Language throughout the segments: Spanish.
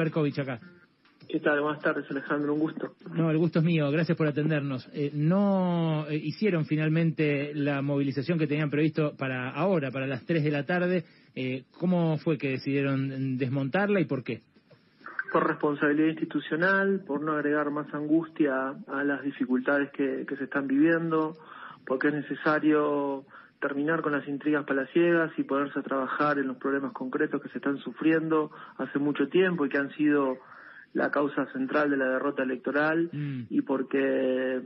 Berkovich acá. ¿Qué tal? Buenas tardes, Alejandro, un gusto. No, el gusto es mío, gracias por atendernos. Eh, no eh, hicieron finalmente la movilización que tenían previsto para ahora, para las 3 de la tarde. Eh, ¿Cómo fue que decidieron desmontarla y por qué? Por responsabilidad institucional, por no agregar más angustia a las dificultades que, que se están viviendo, porque es necesario terminar con las intrigas palaciegas y ponerse a trabajar en los problemas concretos que se están sufriendo hace mucho tiempo y que han sido la causa central de la derrota electoral mm. y porque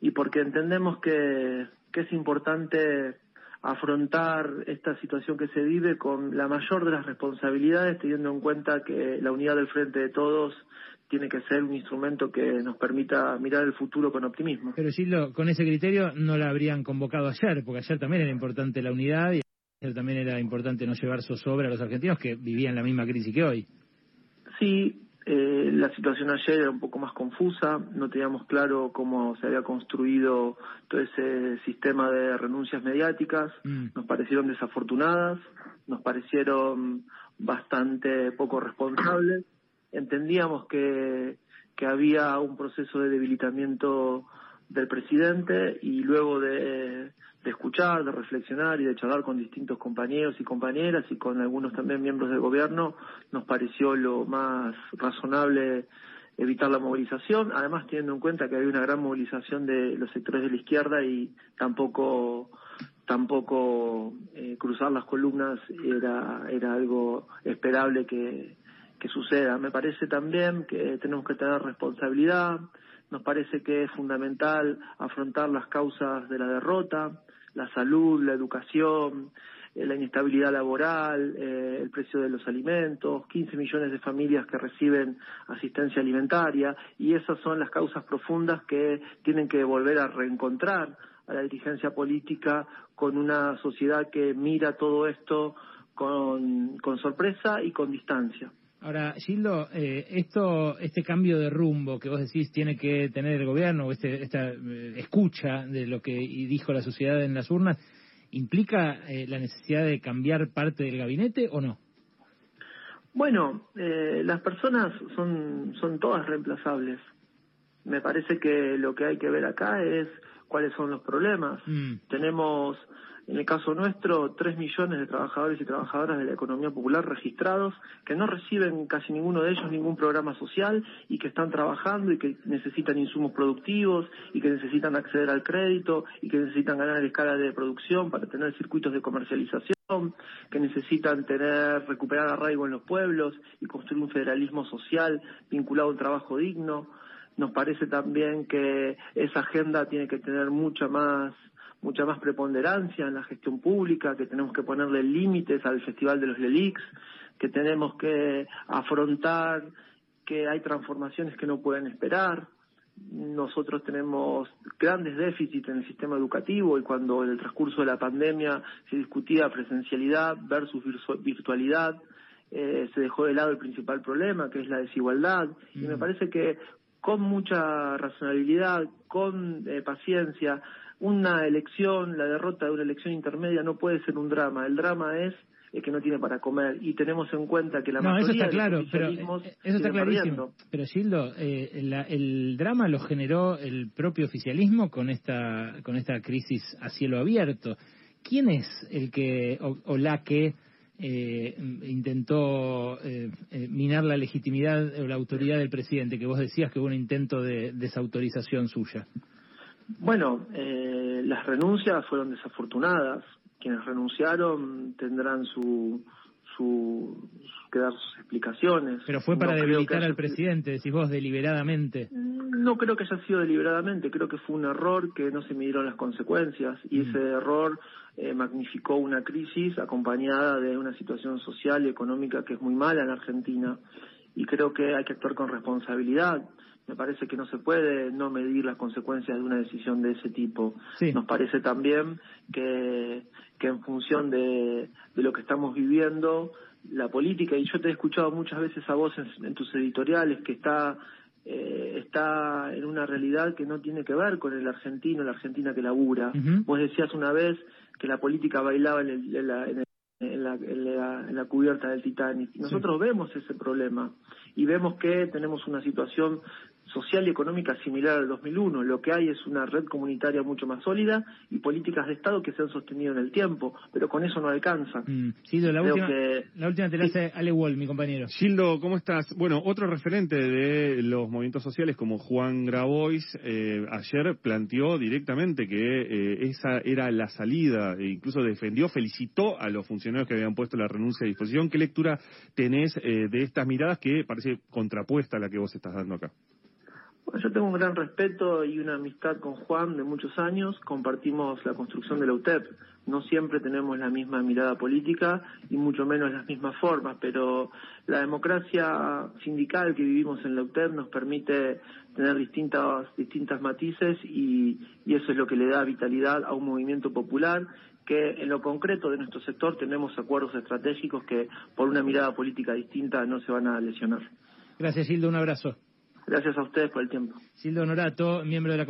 y porque entendemos que, que es importante afrontar esta situación que se vive con la mayor de las responsabilidades, teniendo en cuenta que la unidad del frente de todos tiene que ser un instrumento que nos permita mirar el futuro con optimismo. Pero Gildo, con ese criterio no la habrían convocado ayer, porque ayer también era importante la unidad y ayer también era importante no llevar zozobra a los argentinos que vivían la misma crisis que hoy. Sí, eh, la situación ayer era un poco más confusa, no teníamos claro cómo se había construido todo ese sistema de renuncias mediáticas, mm. nos parecieron desafortunadas, nos parecieron bastante poco responsables entendíamos que, había un proceso de debilitamiento del presidente y luego de, de, escuchar, de reflexionar y de charlar con distintos compañeros y compañeras y con algunos también miembros del gobierno, nos pareció lo más razonable evitar la movilización, además teniendo en cuenta que había una gran movilización de los sectores de la izquierda y tampoco tampoco eh, cruzar las columnas era era algo esperable que que suceda. Me parece también que tenemos que tener responsabilidad, nos parece que es fundamental afrontar las causas de la derrota, la salud, la educación, eh, la inestabilidad laboral, eh, el precio de los alimentos, 15 millones de familias que reciben asistencia alimentaria y esas son las causas profundas que tienen que volver a reencontrar a la dirigencia política con una sociedad que mira todo esto con, con sorpresa y con distancia. Ahora, Gildo, eh, esto, este cambio de rumbo que vos decís tiene que tener el gobierno, este, esta eh, escucha de lo que dijo la sociedad en las urnas, ¿implica eh, la necesidad de cambiar parte del gabinete o no? Bueno, las personas son, son todas reemplazables. Me parece que lo que hay que ver acá es cuáles son los problemas. Mm. Tenemos en el caso nuestro, tres millones de trabajadores y trabajadoras de la economía popular registrados que no reciben casi ninguno de ellos ningún programa social y que están trabajando y que necesitan insumos productivos y que necesitan acceder al crédito y que necesitan ganar escala de producción para tener circuitos de comercialización, que necesitan tener, recuperar arraigo en los pueblos y construir un federalismo social vinculado al trabajo digno. Nos parece también que esa agenda tiene que tener mucha más mucha más preponderancia en la gestión pública, que tenemos que ponerle límites al Festival de los Lelix, que tenemos que afrontar que hay transformaciones que no pueden esperar. Nosotros tenemos grandes déficits en el sistema educativo y cuando en el transcurso de la pandemia se discutía presencialidad versus virtualidad, eh, se dejó de lado el principal problema, que es la desigualdad. Y me mm. parece que con mucha razonabilidad, con eh, paciencia, una elección, la derrota de una elección intermedia no puede ser un drama. El drama es que no tiene para comer y tenemos en cuenta que la no, mayoría eso está claro, pero eh, eso está clarísimo. Pero Gildo, eh, el drama lo generó el propio oficialismo con esta con esta crisis a cielo abierto. ¿Quién es el que o, la que eh, intentó eh, minar la legitimidad o la autoridad del presidente, que vos decías que hubo un intento de desautorización suya? Bueno, eh, las renuncias fueron desafortunadas. Quienes renunciaron tendrán su, su, que dar sus explicaciones. Pero fue para debilitar al presidente, decís vos, deliberadamente. No creo que haya sido deliberadamente, creo que fue un error que no se midieron las consecuencias y ese mm. error eh, magnificó una crisis acompañada de una situación social y económica que es muy mala en Argentina y creo que hay que actuar con responsabilidad me parece que no se puede no medir las consecuencias de una decisión de ese tipo. Nos parece también que, que en función de, de lo que estamos viviendo, la política, y yo te he escuchado muchas veces a vos en, tus editoriales, que está eh, está en una realidad que no tiene que ver con el argentino, la argentina que labura. Vos decías una vez que la política bailaba en el, en el en la, en la, cubierta del Titanic. Nosotros vemos ese problema y vemos que tenemos una situación social y económica similar al 2001. Lo que hay es una red comunitaria mucho más sólida y políticas de Estado que se han sostenido en el tiempo, pero con eso no alcanza. Mm. la, última, la última te la hace Ale Wall, mi compañero. Gildo, ¿cómo estás? Bueno, otro referente de los movimientos sociales como Juan Grabois eh, ayer planteó directamente que eh, esa era la salida, e incluso defendió, felicitó a los funcionarios que habían puesto la renuncia a disposición. ¿Qué lectura tenés eh, de estas miradas que parece contrapuesta a la que vos estás dando acá? Yo tengo un gran respeto y una amistad con Juan de muchos años. Compartimos la construcción de la UTEP. No siempre tenemos la misma mirada política y mucho menos las mismas formas, pero la democracia sindical que vivimos en la UTEP nos permite tener distintas, distintas matices y, y eso es lo que le da vitalidad a un movimiento popular que en lo concreto de nuestro sector tenemos acuerdos estratégicos que por una mirada política distinta no se van a lesionar. Gracias, Hildo. Un abrazo. Gracias a ustedes por el tiempo. Sildo Honorato, miembro de la